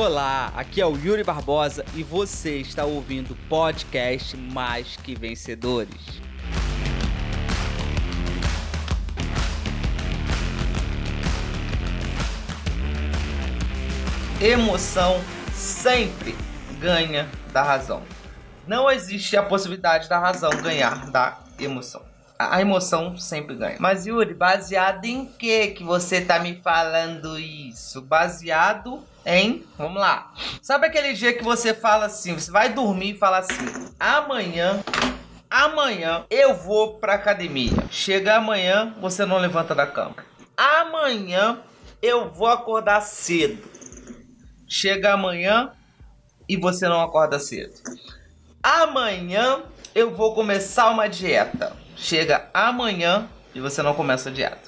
Olá, aqui é o Yuri Barbosa e você está ouvindo o podcast Mais Que Vencedores. Emoção sempre ganha da razão. Não existe a possibilidade da razão ganhar da emoção. A emoção sempre ganha. Mas Yuri, baseado em que que você tá me falando isso? Baseado em, vamos lá. Sabe aquele dia que você fala assim, você vai dormir e fala assim: "Amanhã Amanhã eu vou pra academia. Chega amanhã, você não levanta da cama. Amanhã eu vou acordar cedo. Chega amanhã e você não acorda cedo. Amanhã eu vou começar uma dieta. Chega amanhã e você não começa a dieta.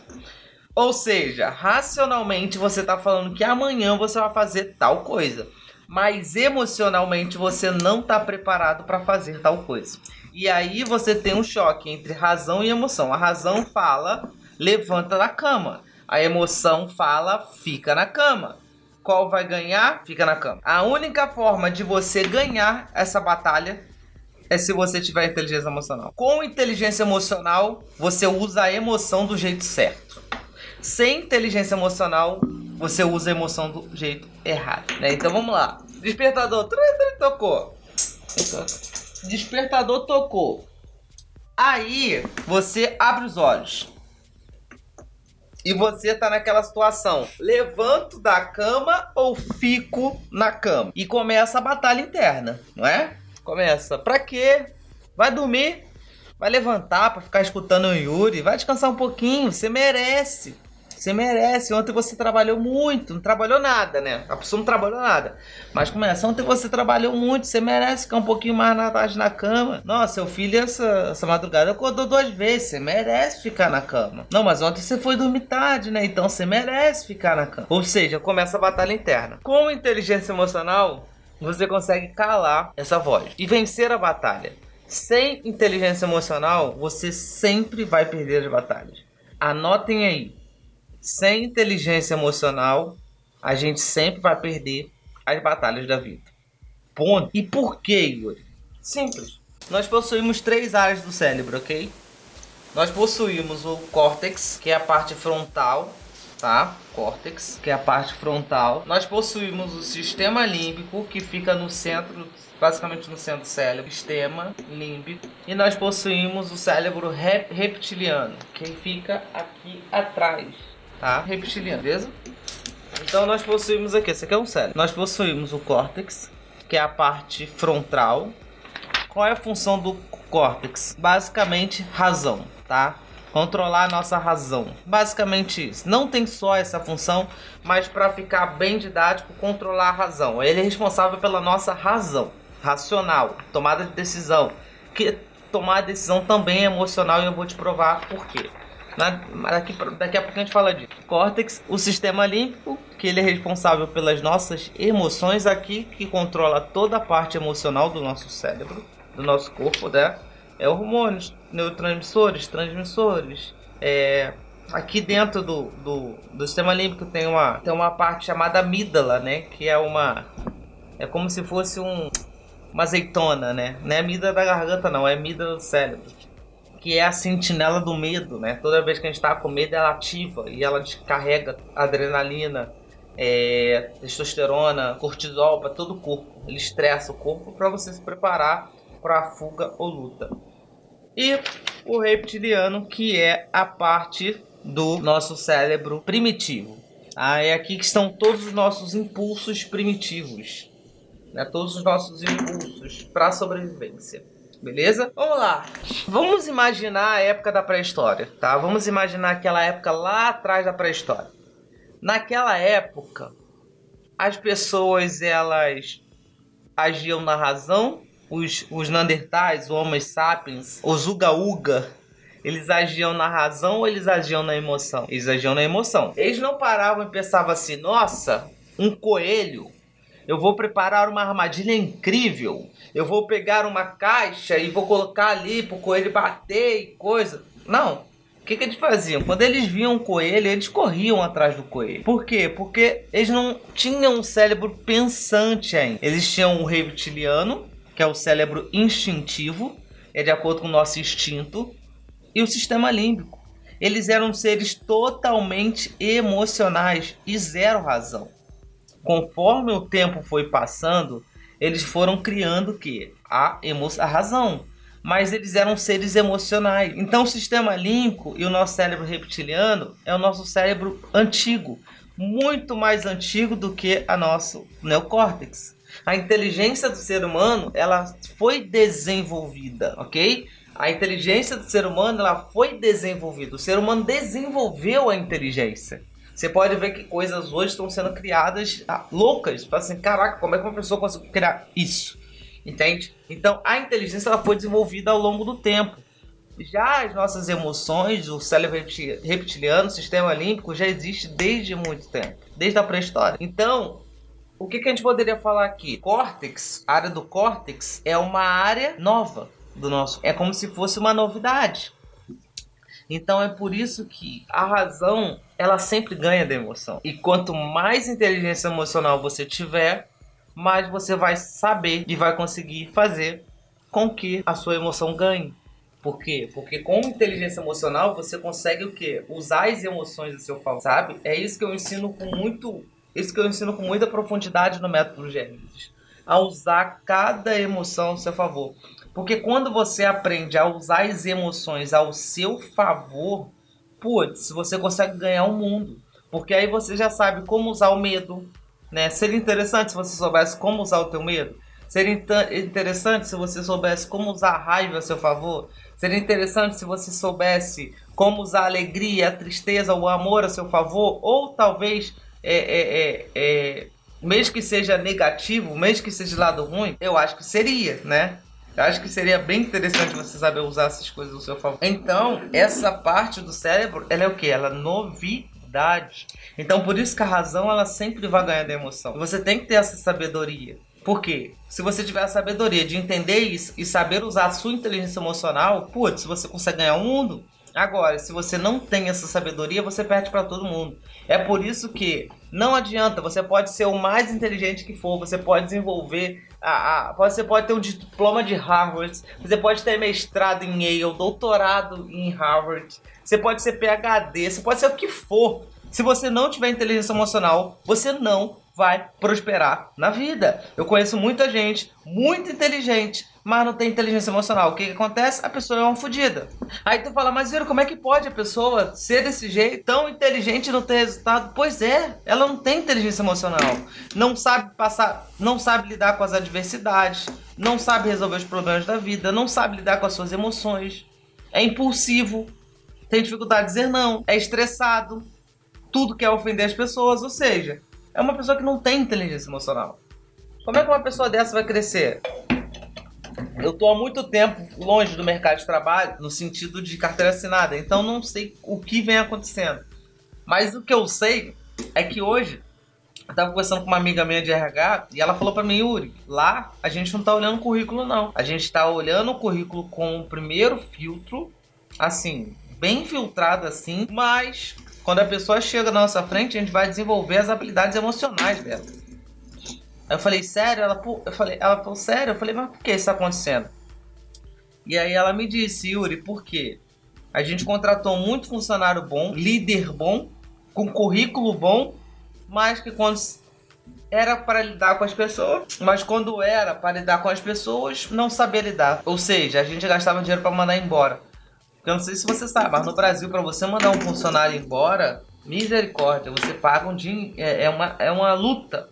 Ou seja, racionalmente você está falando que amanhã você vai fazer tal coisa, mas emocionalmente você não está preparado para fazer tal coisa. E aí você tem um choque entre razão e emoção. A razão fala, levanta da cama. A emoção fala, fica na cama. Qual vai ganhar? Fica na cama. A única forma de você ganhar essa batalha é se você tiver inteligência emocional. Com inteligência emocional, você usa a emoção do jeito certo. Sem inteligência emocional, você usa a emoção do jeito errado. Né? Então vamos lá. Despertador tocou. Despertador tocou. Aí você abre os olhos. E você tá naquela situação: levanto da cama ou fico na cama? E começa a batalha interna, não é? Começa. Pra quê? Vai dormir? Vai levantar pra ficar escutando o Yuri? Vai descansar um pouquinho, você merece. Você merece. Ontem você trabalhou muito. Não trabalhou nada, né? A pessoa não trabalhou nada. Mas começa. Ontem você trabalhou muito. Você merece ficar um pouquinho mais na tarde na cama. Nossa, seu filho essa, essa madrugada acordou duas vezes. Você merece ficar na cama. Não, mas ontem você foi dormir tarde, né? Então você merece ficar na cama. Ou seja, começa a batalha interna. Com inteligência emocional, você consegue calar essa voz e vencer a batalha. Sem inteligência emocional, você sempre vai perder as batalhas. Anotem aí. Sem inteligência emocional, a gente sempre vai perder as batalhas da vida. Ponto. E por que, Yuri? Simples. Nós possuímos três áreas do cérebro, ok? Nós possuímos o córtex, que é a parte frontal, tá? Córtex, que é a parte frontal. Nós possuímos o sistema límbico, que fica no centro, basicamente no centro do cérebro, sistema límbico. E nós possuímos o cérebro rep reptiliano, que fica aqui atrás tá? Reptiliano, beleza? Então nós possuímos aqui, esse aqui é um cérebro. Nós possuímos o córtex, que é a parte frontal. Qual é a função do córtex? Basicamente, razão, tá? Controlar a nossa razão. Basicamente isso. Não tem só essa função, mas para ficar bem didático, controlar a razão. Ele é responsável pela nossa razão, racional, tomada de decisão. Que tomar decisão também é emocional e eu vou te provar por quê. Na, daqui, daqui a pouco a gente fala disso. Córtex, o sistema límbico, que ele é responsável pelas nossas emoções aqui, que controla toda a parte emocional do nosso cérebro, do nosso corpo, né? É hormônios, neurotransmissores, transmissores. É, aqui dentro do, do, do sistema límbico tem uma, tem uma parte chamada amígdala, né? Que é uma. É como se fosse um, uma azeitona, né? Não é amígdala da garganta, não, é amígdala do cérebro que é a sentinela do medo, né? Toda vez que a gente está com medo, ela ativa e ela descarrega adrenalina, é, testosterona, cortisol para todo o corpo. Ele estressa o corpo para você se preparar para a fuga ou luta. E o reptiliano, que é a parte do nosso cérebro primitivo. Ah, é aqui que estão todos os nossos impulsos primitivos, né? todos os nossos impulsos para sobrevivência. Beleza? Vamos lá. Vamos imaginar a época da pré-história, tá? Vamos imaginar aquela época lá atrás da pré-história. Naquela época, as pessoas elas agiam na razão, os, os Neandertais, os Homo sapiens, os Uga Uga, eles agiam na razão ou eles agiam na emoção? Eles agiam na emoção. Eles não paravam e pensavam assim: nossa, um coelho eu vou preparar uma armadilha incrível. Eu vou pegar uma caixa e vou colocar ali pro coelho bater e coisa. Não. O que, que eles faziam? Quando eles viam um coelho, eles corriam atrás do coelho. Por quê? Porque eles não tinham um cérebro pensante ainda. Eles tinham um reptiliano, que é o cérebro instintivo, é de acordo com o nosso instinto, e o sistema límbico. Eles eram seres totalmente emocionais e zero razão. Conforme o tempo foi passando, eles foram criando que? A, emo a razão. Mas eles eram seres emocionais. Então o sistema límbico e o nosso cérebro reptiliano é o nosso cérebro antigo, muito mais antigo do que a nosso neocórtex. A inteligência do ser humano, ela foi desenvolvida, ok? A inteligência do ser humano, ela foi desenvolvida. O ser humano desenvolveu a inteligência. Você pode ver que coisas hoje estão sendo criadas ah, loucas. Fala assim, caraca, como é que uma pessoa conseguiu criar isso? Entende? Então, a inteligência ela foi desenvolvida ao longo do tempo. Já as nossas emoções, o cérebro reptiliano, o sistema límbico, já existe desde muito tempo. Desde a pré-história. Então, o que, que a gente poderia falar aqui? Córtex, a área do córtex, é uma área nova do nosso. É como se fosse uma novidade. Então é por isso que a razão ela sempre ganha da emoção. E quanto mais inteligência emocional você tiver, mais você vai saber e vai conseguir fazer com que a sua emoção ganhe. Por quê? Porque com inteligência emocional você consegue o quê? Usar as emoções a seu favor, sabe? É isso que eu ensino com muito isso que eu ensino com muita profundidade no método Gênesis. A usar cada emoção a seu favor. Porque quando você aprende a usar as emoções ao seu favor, putz, você consegue ganhar o mundo. Porque aí você já sabe como usar o medo. Né? Seria interessante se você soubesse como usar o teu medo. Seria interessante se você soubesse como usar a raiva a seu favor. Seria interessante se você soubesse como usar a alegria, a tristeza, o amor a seu favor. Ou talvez é, é, é, é, mesmo que seja negativo, mesmo que seja lado ruim, eu acho que seria, né? Eu acho que seria bem interessante você saber usar essas coisas ao seu favor. Então, essa parte do cérebro, ela é o que? Ela é novidade. Então, por isso que a razão, ela sempre vai ganhar da emoção. Você tem que ter essa sabedoria. Por quê? Se você tiver a sabedoria de entender isso e saber usar a sua inteligência emocional, putz, você consegue ganhar o mundo. Agora, se você não tem essa sabedoria, você perde para todo mundo. É por isso que não adianta, você pode ser o mais inteligente que for, você pode desenvolver, a, a, você pode ter um diploma de Harvard, você pode ter mestrado em Yale, doutorado em Harvard, você pode ser PhD, você pode ser o que for. Se você não tiver inteligência emocional, você não vai prosperar na vida. Eu conheço muita gente muito inteligente, mas não tem inteligência emocional. O que, que acontece? A pessoa é uma fodida. Aí tu fala, mas Viro, como é que pode a pessoa ser desse jeito, tão inteligente e não ter resultado? Pois é, ela não tem inteligência emocional. Não sabe passar, não sabe lidar com as adversidades, não sabe resolver os problemas da vida, não sabe lidar com as suas emoções. É impulsivo, tem dificuldade de dizer não, é estressado, tudo quer ofender as pessoas, ou seja, é uma pessoa que não tem inteligência emocional. Como é que uma pessoa dessa vai crescer? Eu tô há muito tempo longe do mercado de trabalho, no sentido de carteira assinada, então não sei o que vem acontecendo. Mas o que eu sei é que hoje eu tava conversando com uma amiga minha de RH e ela falou para mim, Yuri, lá a gente não tá olhando o currículo não. A gente tá olhando o currículo com o primeiro filtro, assim, bem filtrado assim, mas quando a pessoa chega na nossa frente, a gente vai desenvolver as habilidades emocionais dela. Aí eu falei, sério? Ela, eu falei, ela falou, sério? Eu falei, mas por que isso está acontecendo? E aí ela me disse, Yuri, por quê? A gente contratou muito funcionário bom, líder bom, com currículo bom, mas que quando era para lidar com as pessoas, mas quando era para lidar com as pessoas, não sabia lidar. Ou seja, a gente gastava dinheiro para mandar embora. Eu não sei se você sabe, mas no Brasil, para você mandar um funcionário embora, misericórdia, você paga um dinheiro. É, é, uma, é uma luta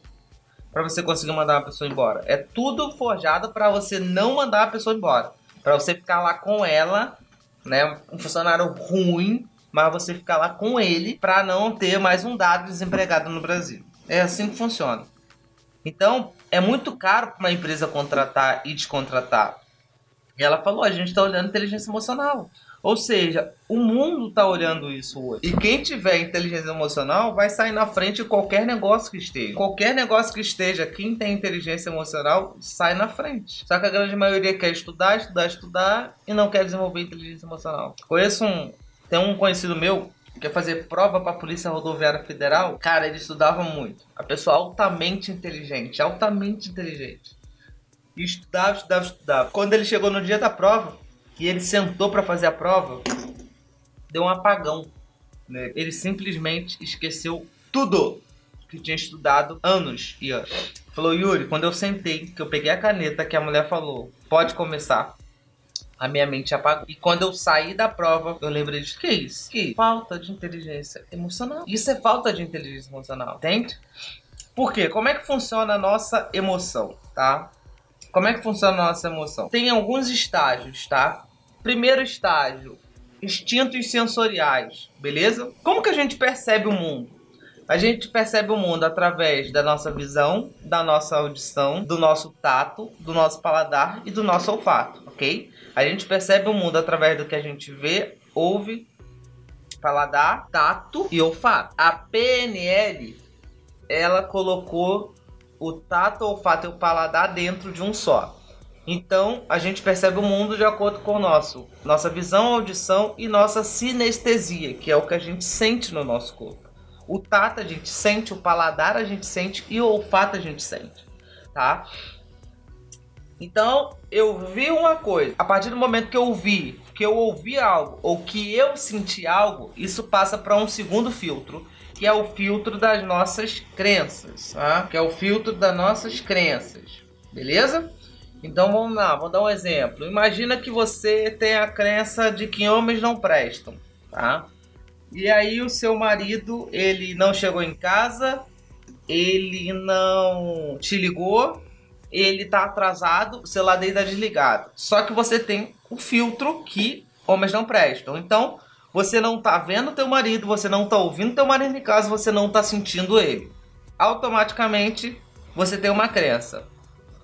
para você conseguir mandar uma pessoa embora. É tudo forjado para você não mandar a pessoa embora. Para você ficar lá com ela, né? Um funcionário ruim, mas você ficar lá com ele para não ter mais um dado desempregado no Brasil. É assim que funciona. Então, é muito caro para uma empresa contratar e descontratar. E ela falou: a gente está olhando inteligência emocional. Ou seja, o mundo está olhando isso hoje. E quem tiver inteligência emocional vai sair na frente de qualquer negócio que esteja. Qualquer negócio que esteja, quem tem inteligência emocional sai na frente. Só que a grande maioria quer estudar, estudar, estudar e não quer desenvolver inteligência emocional. Conheço um, Tem um conhecido meu que quer fazer prova pra Polícia Rodoviária Federal. Cara, ele estudava muito. A pessoa altamente inteligente, altamente inteligente. E estudava, estudava, estudava. Quando ele chegou no dia da prova, e ele sentou para fazer a prova, deu um apagão. Né? Ele simplesmente esqueceu tudo que tinha estudado anos e anos. Falou, Yuri, quando eu sentei, que eu peguei a caneta que a mulher falou, pode começar. A minha mente apagou. E quando eu saí da prova, eu lembrei de que isso? Que falta de inteligência emocional. Isso é falta de inteligência emocional, entende? Por quê? Como é que funciona a nossa emoção, tá? Como é que funciona a nossa emoção? Tem alguns estágios, tá? Primeiro estágio, instintos sensoriais, beleza? Como que a gente percebe o mundo? A gente percebe o mundo através da nossa visão, da nossa audição, do nosso tato, do nosso paladar e do nosso olfato, ok? A gente percebe o mundo através do que a gente vê, ouve, paladar, tato e olfato. A PNL, ela colocou o tato, o olfato e o paladar dentro de um só. Então, a gente percebe o mundo de acordo com o nosso, nossa visão, audição e nossa sinestesia, que é o que a gente sente no nosso corpo. O tato a gente sente, o paladar a gente sente e o olfato a gente sente, tá? Então, eu vi uma coisa. A partir do momento que eu vi, que eu ouvi algo ou que eu senti algo, isso passa para um segundo filtro, que é o filtro das nossas crenças, tá? Que é o filtro das nossas crenças. Beleza? Então vamos lá, vou dar um exemplo. Imagina que você tem a crença de que homens não prestam, tá? E aí o seu marido, ele não chegou em casa, ele não te ligou, ele tá atrasado, o celular dele tá desligado. Só que você tem o filtro que homens não prestam. Então, você não tá vendo teu marido, você não tá ouvindo teu marido em casa, você não tá sentindo ele. Automaticamente, você tem uma crença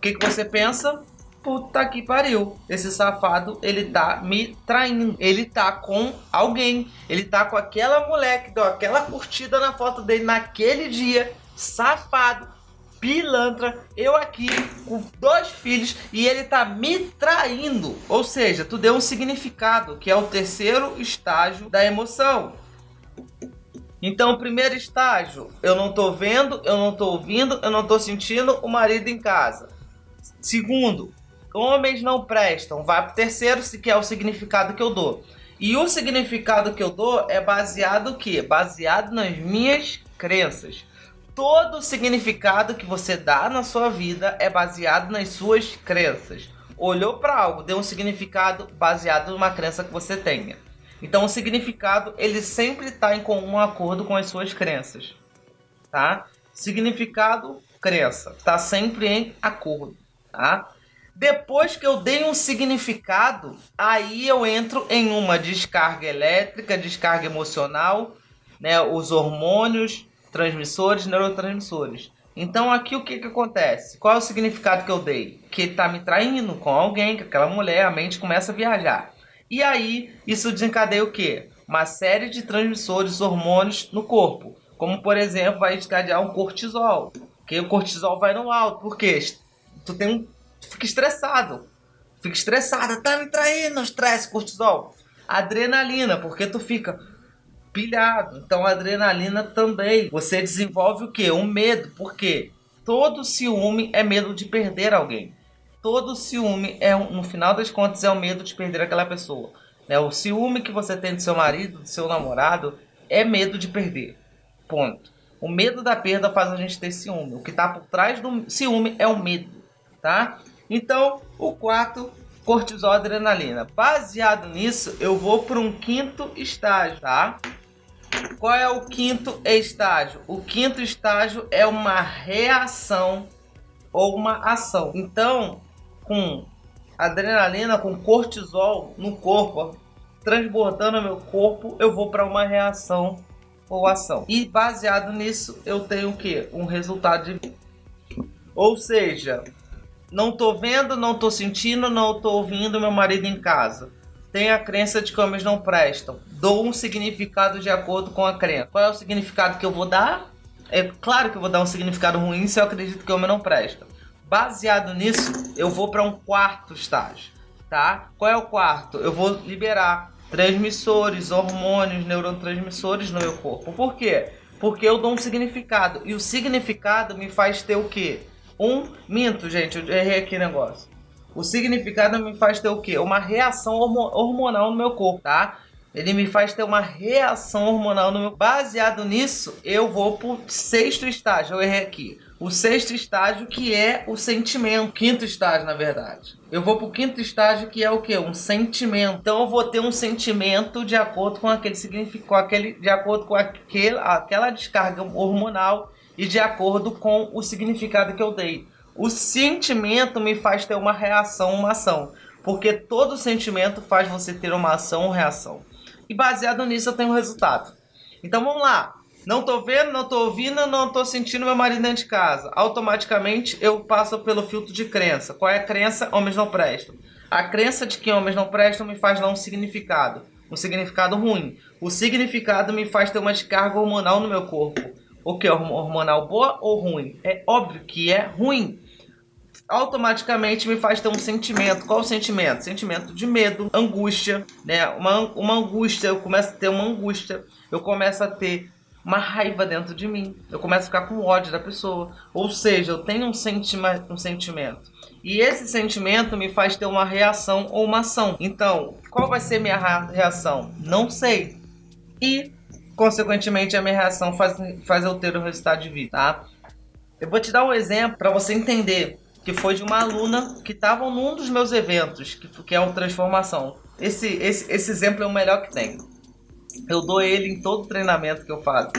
que, que você pensa? Puta que pariu. Esse safado, ele tá me traindo. Ele tá com alguém. Ele tá com aquela mulher que deu aquela curtida na foto dele naquele dia. Safado. Pilantra. Eu aqui com dois filhos e ele tá me traindo. Ou seja, tu deu um significado, que é o terceiro estágio da emoção. Então, primeiro estágio, eu não tô vendo, eu não tô ouvindo, eu não tô sentindo o marido em casa. Segundo, homens não prestam. Vai pro terceiro, que é o significado que eu dou. E o significado que eu dou é baseado o quê? Baseado nas minhas crenças. Todo significado que você dá na sua vida é baseado nas suas crenças. Olhou para algo, deu um significado baseado numa crença que você tenha. Então o significado ele sempre está em comum acordo com as suas crenças, tá? Significado, crença, está sempre em acordo tá? Depois que eu dei um significado, aí eu entro em uma descarga elétrica, descarga emocional, né? Os hormônios, transmissores, neurotransmissores. Então aqui o que, que acontece? Qual é o significado que eu dei? Que ele tá me traindo com alguém, aquela mulher, a mente começa a viajar. E aí isso desencadeia o quê? Uma série de transmissores, hormônios no corpo. Como por exemplo, vai desencadear um cortisol. Que o cortisol vai no alto. Por quê? Tu tem um. Tu fica estressado. Fica estressada, tá me traindo, estresse, cortisol. Adrenalina, porque tu fica pilhado. Então, adrenalina também. Você desenvolve o quê? Um medo. Por quê? Todo ciúme é medo de perder alguém. Todo ciúme é, no final das contas, é o medo de perder aquela pessoa. Né? O ciúme que você tem do seu marido, do seu namorado, é medo de perder. Ponto. O medo da perda faz a gente ter ciúme. O que está por trás do ciúme é o medo tá? Então, o quarto, cortisol adrenalina. Baseado nisso, eu vou para um quinto estágio, tá? Qual é o quinto estágio? O quinto estágio é uma reação ou uma ação. Então, com adrenalina, com cortisol no corpo, transbordando meu corpo, eu vou para uma reação ou ação. E baseado nisso, eu tenho o que? Um resultado de. Ou seja, não tô vendo, não tô sentindo, não tô ouvindo meu marido em casa. Tem a crença de que homens não prestam. Dou um significado de acordo com a crença. Qual é o significado que eu vou dar? É claro que eu vou dar um significado ruim se eu acredito que homem não presta. Baseado nisso, eu vou para um quarto estágio, tá? Qual é o quarto? Eu vou liberar transmissores, hormônios, neurotransmissores no meu corpo. Por quê? Porque eu dou um significado. E o significado me faz ter o quê? Um. Minto, gente, eu errei aqui negócio. O significado me faz ter o quê? Uma reação hormonal no meu corpo, tá? Ele me faz ter uma reação hormonal no meu. Baseado nisso, eu vou pro sexto estágio. Eu errei aqui. O sexto estágio, que é o sentimento. Quinto estágio, na verdade. Eu vou pro quinto estágio, que é o quê? Um sentimento. Então eu vou ter um sentimento de acordo com aquele significado, aquele, de acordo com aquele, aquela descarga hormonal e de acordo com o significado que eu dei. O sentimento me faz ter uma reação, uma ação. Porque todo sentimento faz você ter uma ação ou reação. E baseado nisso eu tenho um resultado. Então vamos lá. Não tô vendo, não tô ouvindo, não tô sentindo meu marido dentro de casa. Automaticamente eu passo pelo filtro de crença. Qual é a crença? Homens não prestam. A crença de que homens não prestam me faz dar um significado. Um significado ruim. O significado me faz ter uma descarga hormonal no meu corpo. O que? Hormonal boa ou ruim? É óbvio que é ruim automaticamente me faz ter um sentimento. Qual o sentimento? Sentimento de medo, angústia, né? Uma, uma angústia, eu começo a ter uma angústia, eu começo a ter uma raiva dentro de mim, eu começo a ficar com ódio da pessoa. Ou seja, eu tenho um, sentima, um sentimento. E esse sentimento me faz ter uma reação ou uma ação. Então, qual vai ser minha reação? Não sei. E, consequentemente, a minha reação faz, faz eu ter o resultado de vida, tá? Eu vou te dar um exemplo para você entender que foi de uma aluna que estava num dos meus eventos, que, que é o Transformação. Esse, esse, esse exemplo é o melhor que tem. Eu dou ele em todo treinamento que eu faço.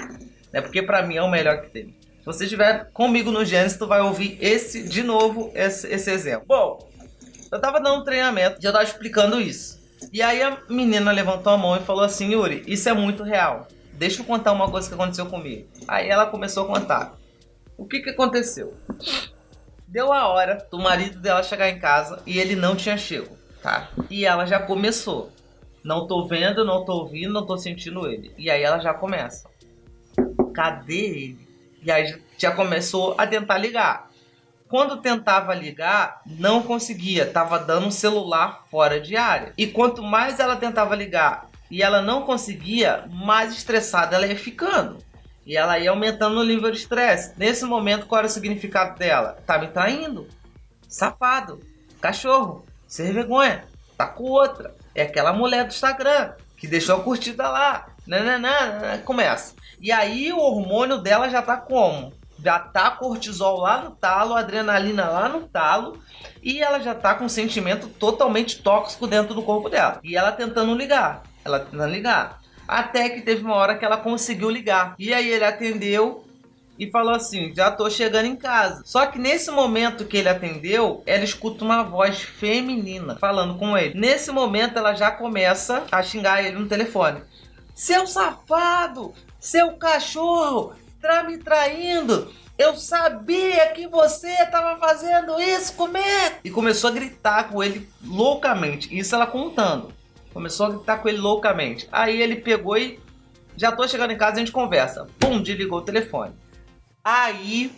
Né? Porque para mim é o melhor que tem. Se você estiver comigo no Gênesis, tu vai ouvir esse, de novo, esse, esse exemplo. Bom, eu tava dando um treinamento e eu tava explicando isso. E aí a menina levantou a mão e falou assim, Yuri, isso é muito real. Deixa eu contar uma coisa que aconteceu comigo. Aí ela começou a contar. O que que aconteceu? Deu a hora do marido dela chegar em casa e ele não tinha chego, tá? E ela já começou. Não tô vendo, não tô ouvindo, não tô sentindo ele. E aí ela já começa. Cadê ele? E aí já começou a tentar ligar. Quando tentava ligar, não conseguia, tava dando um celular fora de área. E quanto mais ela tentava ligar e ela não conseguia, mais estressada ela ia ficando. E ela ia aumentando o nível de estresse. Nesse momento, qual era o significado dela? Tá me traindo. Safado. Cachorro. Sem vergonha. Tá com outra. É aquela mulher do Instagram que deixou a curtida lá. Nananã, começa. E aí o hormônio dela já tá como? Já tá cortisol lá no talo, adrenalina lá no talo. E ela já tá com um sentimento totalmente tóxico dentro do corpo dela. E ela tentando ligar. Ela tentando ligar. Até que teve uma hora que ela conseguiu ligar. E aí ele atendeu e falou assim: Já tô chegando em casa. Só que nesse momento que ele atendeu, ela escuta uma voz feminina falando com ele. Nesse momento, ela já começa a xingar ele no telefone: Seu safado! Seu cachorro! Tá me traindo! Eu sabia que você estava fazendo isso comigo! E começou a gritar com ele loucamente. Isso ela contando. Começou a gritar com ele loucamente. Aí ele pegou e já tô chegando em casa a gente conversa. Pum, desligou o telefone. Aí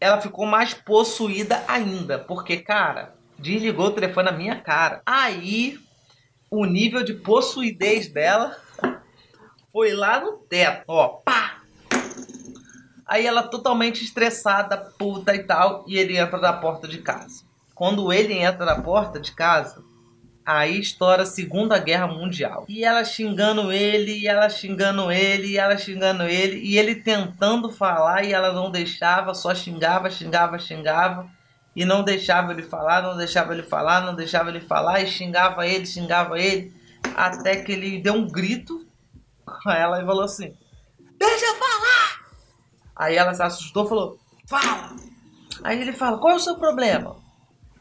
ela ficou mais possuída ainda, porque cara, desligou o telefone na minha cara. Aí o nível de possuidez dela foi lá no teto, ó, pá. Aí ela totalmente estressada, puta e tal, e ele entra da porta de casa. Quando ele entra da porta de casa, Aí estoura a Segunda Guerra Mundial. E ela xingando ele, e ela xingando ele, e ela xingando ele, e ele tentando falar e ela não deixava, só xingava, xingava, xingava. E não deixava ele falar, não deixava ele falar, não deixava ele falar, e xingava ele, xingava ele. Até que ele deu um grito a ela e falou assim: Deixa eu falar! Aí ela se assustou e falou: Fala! Aí ele fala: Qual é o seu problema?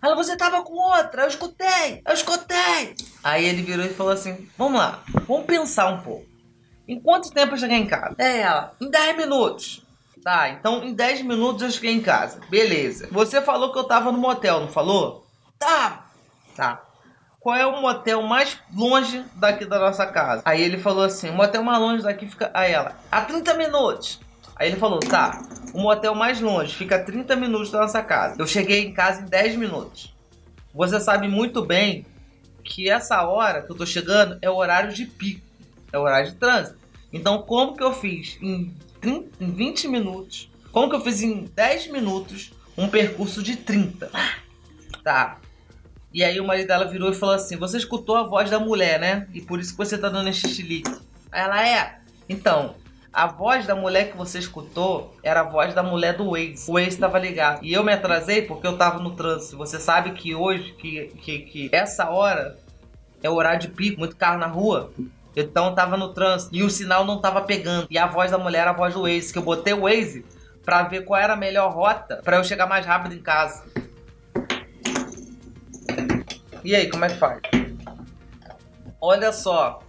Ela, você tava com outra, eu escutei, eu escutei. Aí ele virou e falou assim: Vamos lá, vamos pensar um pouco. Em quanto tempo eu cheguei em casa? É ela, em 10 minutos. Tá, então em 10 minutos eu cheguei em casa. Beleza. Você falou que eu tava no motel, não falou? Tá. Tá. Qual é o motel mais longe daqui da nossa casa? Aí ele falou assim: o motel mais longe daqui fica. Aí ela, a 30 minutos. Aí ele falou: tá, o motel mais longe fica a 30 minutos da nossa casa. Eu cheguei em casa em 10 minutos. Você sabe muito bem que essa hora que eu tô chegando é o horário de pico, é o horário de trânsito. Então, como que eu fiz em, 30, em 20 minutos, como que eu fiz em 10 minutos um percurso de 30? Tá. E aí o marido dela virou e falou assim: Você escutou a voz da mulher, né? E por isso que você tá dando esse chilique. Aí ela é. Então, a voz da mulher que você escutou era a voz da mulher do Waze. O Waze estava ligado. E eu me atrasei porque eu tava no trânsito. Você sabe que hoje, que, que, que essa hora é o horário de pico, muito carro na rua. Então eu tava no trânsito e o sinal não tava pegando. E a voz da mulher era a voz do Waze, que eu botei o Waze pra ver qual era a melhor rota para eu chegar mais rápido em casa. E aí, como é que faz? Olha só,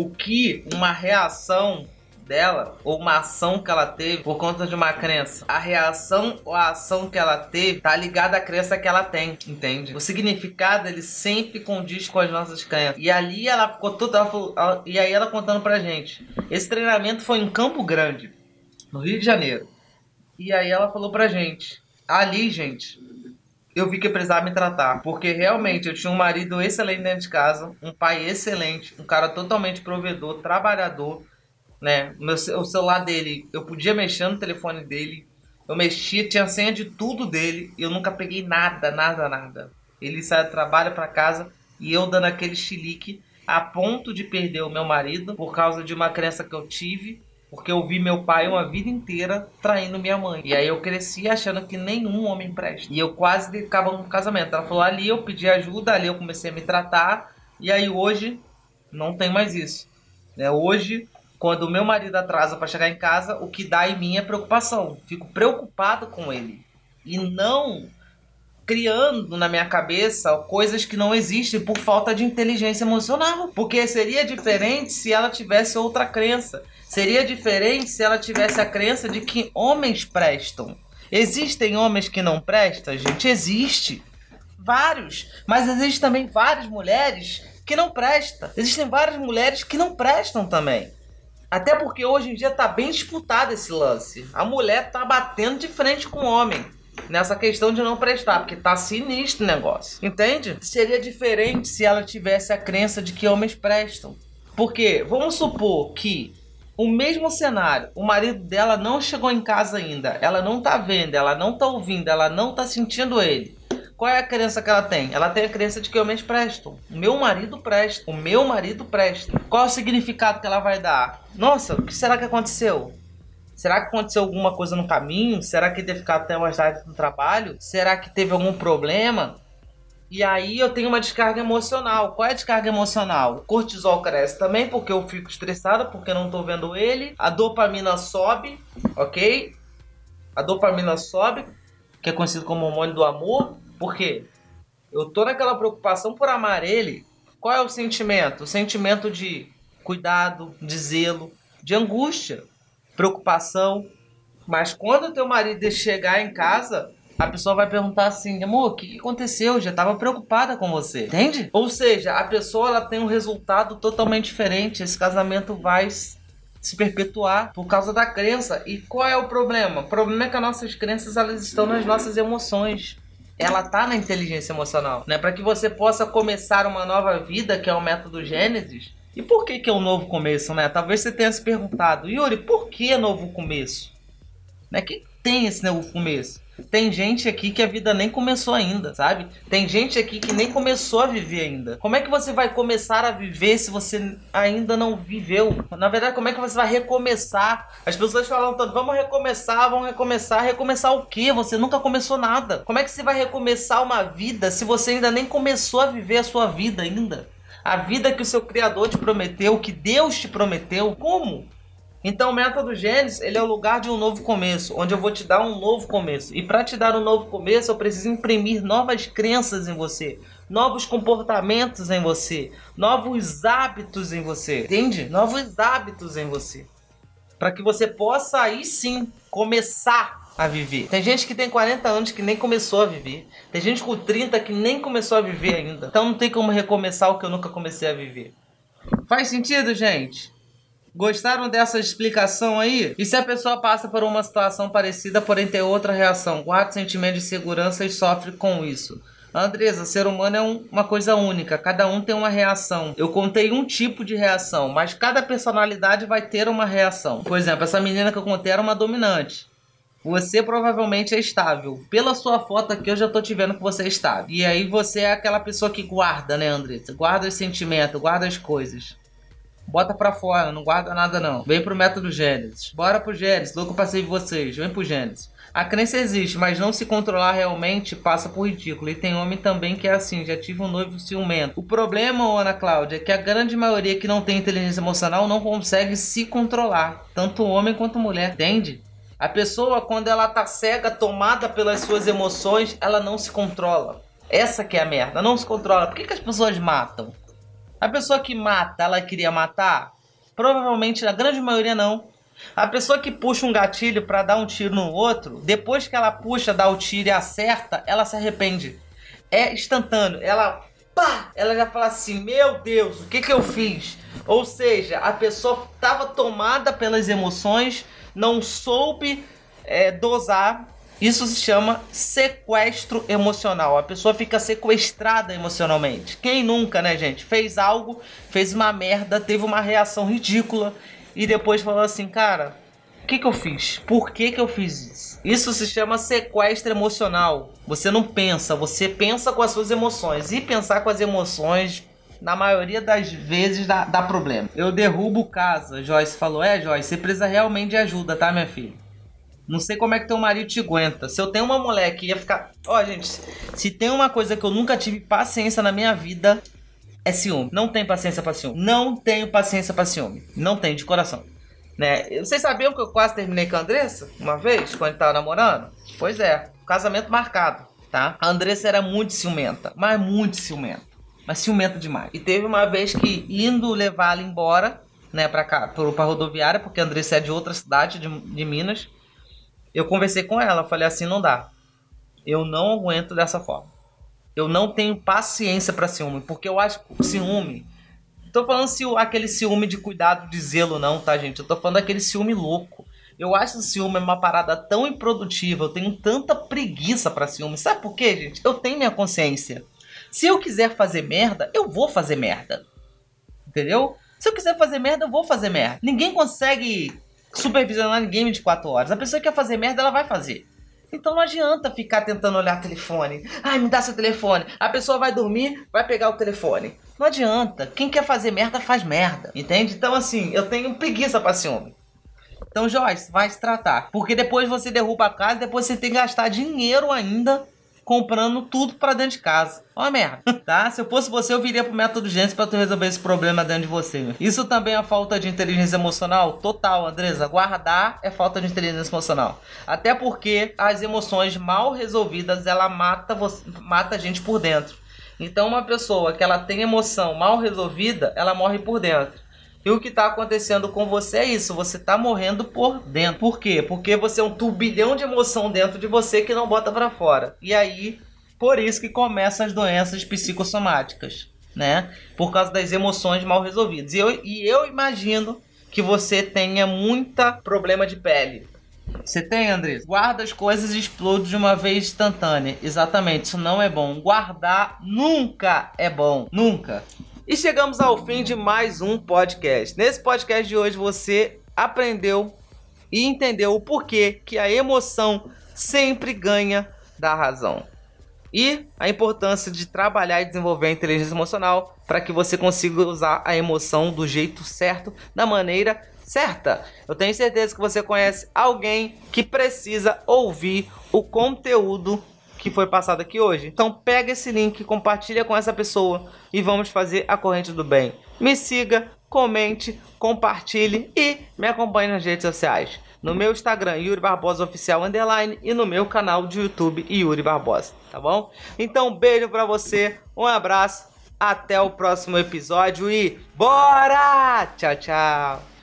o que uma reação dela ou uma ação que ela teve por conta de uma crença. A reação ou a ação que ela teve tá ligada à crença que ela tem, entende? O significado ele sempre condiz com as nossas crenças. E ali ela ficou toda e aí ela contando pra gente. Esse treinamento foi em Campo Grande, no Rio de Janeiro. E aí ela falou pra gente, ali, gente, eu vi que eu precisava me tratar. Porque realmente eu tinha um marido excelente dentro de casa, um pai excelente, um cara totalmente provedor, trabalhador, né? Meu, o celular dele, eu podia mexer no telefone dele, eu mexia, tinha senha de tudo dele, e eu nunca peguei nada, nada, nada. Ele sai do trabalho para casa e eu dando aquele chilique a ponto de perder o meu marido por causa de uma crença que eu tive porque eu vi meu pai uma vida inteira traindo minha mãe. E aí eu cresci achando que nenhum homem presta. E eu quase ficava no casamento. Ela falou ali, eu pedi ajuda, ali eu comecei a me tratar. E aí hoje não tem mais isso. Né? Hoje, quando o meu marido atrasa para chegar em casa, o que dá em mim é preocupação. Fico preocupado com ele. E não criando na minha cabeça coisas que não existem por falta de inteligência emocional. Porque seria diferente se ela tivesse outra crença. Seria diferente se ela tivesse a crença de que homens prestam. Existem homens que não prestam, gente? Existe. Vários. Mas existem também várias mulheres que não prestam. Existem várias mulheres que não prestam também. Até porque hoje em dia tá bem disputado esse lance. A mulher tá batendo de frente com o homem nessa questão de não prestar, porque tá sinistro o negócio. Entende? Seria diferente se ela tivesse a crença de que homens prestam. Porque vamos supor que o mesmo cenário, o marido dela não chegou em casa ainda, ela não tá vendo, ela não tá ouvindo, ela não tá sentindo ele. Qual é a crença que ela tem? Ela tem a crença de que homens prestam. O meu marido presta. O meu marido presta. Qual é o significado que ela vai dar? Nossa, o que será que aconteceu? Será que aconteceu alguma coisa no caminho? Será que teve ficado até mais tarde no trabalho? Será que teve algum problema? E aí eu tenho uma descarga emocional. Qual é a descarga emocional? O cortisol cresce também porque eu fico estressada porque não tô vendo ele. A dopamina sobe, ok? A dopamina sobe, que é conhecido como hormônio do amor. Por quê? Eu tô naquela preocupação por amar ele. Qual é o sentimento? O sentimento de cuidado, de zelo, de angústia preocupação. Mas quando o teu marido chegar em casa, a pessoa vai perguntar assim, amor, o que, que aconteceu? Eu já estava preocupada com você, entende? Ou seja, a pessoa ela tem um resultado totalmente diferente. Esse casamento vai se perpetuar por causa da crença. E qual é o problema? O problema é que as nossas crenças elas estão nas nossas emoções. Ela tá na inteligência emocional, né? Para que você possa começar uma nova vida, que é o método Gênesis, e por que, que é um novo começo, né? Talvez você tenha se perguntado, Yuri, por que novo começo? Né? Que tem esse novo começo? Tem gente aqui que a vida nem começou ainda, sabe? Tem gente aqui que nem começou a viver ainda. Como é que você vai começar a viver se você ainda não viveu? Na verdade, como é que você vai recomeçar? As pessoas falam tanto, vamos recomeçar, vamos recomeçar. Recomeçar o quê? Você nunca começou nada. Como é que você vai recomeçar uma vida se você ainda nem começou a viver a sua vida ainda? A vida que o seu criador te prometeu, que Deus te prometeu. Como? Então, o método Gênesis, ele é o lugar de um novo começo, onde eu vou te dar um novo começo. E para te dar um novo começo, eu preciso imprimir novas crenças em você, novos comportamentos em você, novos hábitos em você. Entende? Novos hábitos em você. Para que você possa aí sim começar a viver. Tem gente que tem 40 anos que nem começou a viver. Tem gente com 30 que nem começou a viver ainda. Então não tem como recomeçar o que eu nunca comecei a viver. Faz sentido, gente? Gostaram dessa explicação aí? E se a pessoa passa por uma situação parecida, porém tem outra reação, guarda sentimento de segurança e sofre com isso? Andresa, ser humano é um, uma coisa única, cada um tem uma reação. Eu contei um tipo de reação, mas cada personalidade vai ter uma reação. Por exemplo, essa menina que eu contei era uma dominante. Você provavelmente é estável. Pela sua foto aqui, eu já tô te vendo que você é estável. E aí você é aquela pessoa que guarda, né, Andressa? Guarda os sentimentos, guarda as coisas. Bota pra fora, não guarda nada não. Vem pro método Gênesis. Bora pro Gênesis, louco passei de vocês. Vem pro Gênesis. A crença existe, mas não se controlar realmente passa por ridículo. E tem homem também que é assim, já tive um noivo ciumento. O problema, Ana Cláudia, é que a grande maioria que não tem inteligência emocional não consegue se controlar. Tanto homem quanto mulher, entende? A pessoa, quando ela tá cega, tomada pelas suas emoções, ela não se controla. Essa que é a merda, não se controla. Por que, que as pessoas matam? A pessoa que mata, ela queria matar? Provavelmente, na grande maioria, não. A pessoa que puxa um gatilho para dar um tiro no outro, depois que ela puxa, dá o tiro e acerta, ela se arrepende. É instantâneo. Ela, pá, ela já fala assim: Meu Deus, o que que eu fiz? Ou seja, a pessoa estava tomada pelas emoções, não soube é, dosar isso se chama sequestro emocional. A pessoa fica sequestrada emocionalmente. Quem nunca, né, gente? Fez algo, fez uma merda, teve uma reação ridícula e depois falou assim, cara, o que, que eu fiz? Por que, que eu fiz isso? Isso se chama sequestro emocional. Você não pensa, você pensa com as suas emoções. E pensar com as emoções na maioria das vezes dá, dá, problema. Eu derrubo casa, Joyce falou. É, Joyce, você precisa realmente de ajuda, tá, minha filha? Não sei como é que teu marido te aguenta. Se eu tenho uma mulher que ia ficar. Ó, oh, gente, se tem uma coisa que eu nunca tive paciência na minha vida, é ciúme. Não tenho paciência pra ciúme. Não tenho paciência pra ciúme. Não tenho, de coração. Né? Vocês sabiam que eu quase terminei com a Andressa uma vez, quando tava namorando? Pois é, casamento marcado, tá? A Andressa era muito ciumenta, mas muito ciumenta. Mas ciumenta demais. E teve uma vez que, indo levar ela embora, né, pra cá, pra rodoviária, porque a Andressa é de outra cidade, de, de Minas eu conversei com ela, falei assim, não dá. Eu não aguento dessa forma. Eu não tenho paciência para ciúme, porque eu acho que ciúme. Tô falando aquele ciúme de cuidado, de zelo, não, tá, gente? Eu tô falando daquele ciúme louco. Eu acho o ciúme uma parada tão improdutiva, eu tenho tanta preguiça para ciúme. Sabe por quê, gente? Eu tenho minha consciência. Se eu quiser fazer merda, eu vou fazer merda. Entendeu? Se eu quiser fazer merda, eu vou fazer merda. Ninguém consegue supervisionar ninguém 24 horas. A pessoa que quer fazer merda, ela vai fazer. Então não adianta ficar tentando olhar telefone. Ai, me dá seu telefone. A pessoa vai dormir, vai pegar o telefone. Não adianta. Quem quer fazer merda, faz merda. Entende? Então, assim, eu tenho preguiça pra ciúme. Então, Joyce, vai se tratar. Porque depois você derruba a casa, depois você tem que gastar dinheiro ainda comprando tudo para dentro de casa. Ó merda, tá? Se eu fosse você, eu viria pro método Gênesis para tu resolver esse problema dentro de você. Isso também é falta de inteligência emocional? Total, Andresa. Guardar é falta de inteligência emocional. Até porque as emoções mal resolvidas, ela mata, você, mata a gente por dentro. Então, uma pessoa que ela tem emoção mal resolvida, ela morre por dentro. E o que está acontecendo com você é isso, você está morrendo por dentro. Por quê? Porque você é um turbilhão de emoção dentro de você que não bota para fora. E aí, por isso que começam as doenças psicossomáticas, né? Por causa das emoções mal resolvidas. E eu, e eu imagino que você tenha muita problema de pele. Você tem, André? Guarda as coisas e explode de uma vez instantânea. Exatamente, isso não é bom. Guardar nunca é bom. Nunca. E chegamos ao fim de mais um podcast. Nesse podcast de hoje você aprendeu e entendeu o porquê que a emoção sempre ganha da razão. E a importância de trabalhar e desenvolver a inteligência emocional para que você consiga usar a emoção do jeito certo, da maneira certa. Eu tenho certeza que você conhece alguém que precisa ouvir o conteúdo que foi passado aqui hoje. Então pega esse link, compartilha com essa pessoa e vamos fazer a corrente do bem. Me siga, comente, compartilhe e me acompanhe nas redes sociais. No meu Instagram, Yuri Barbosa Oficial Underline e no meu canal de YouTube, Yuri Barbosa, tá bom? Então, beijo pra você, um abraço, até o próximo episódio e bora! Tchau, tchau!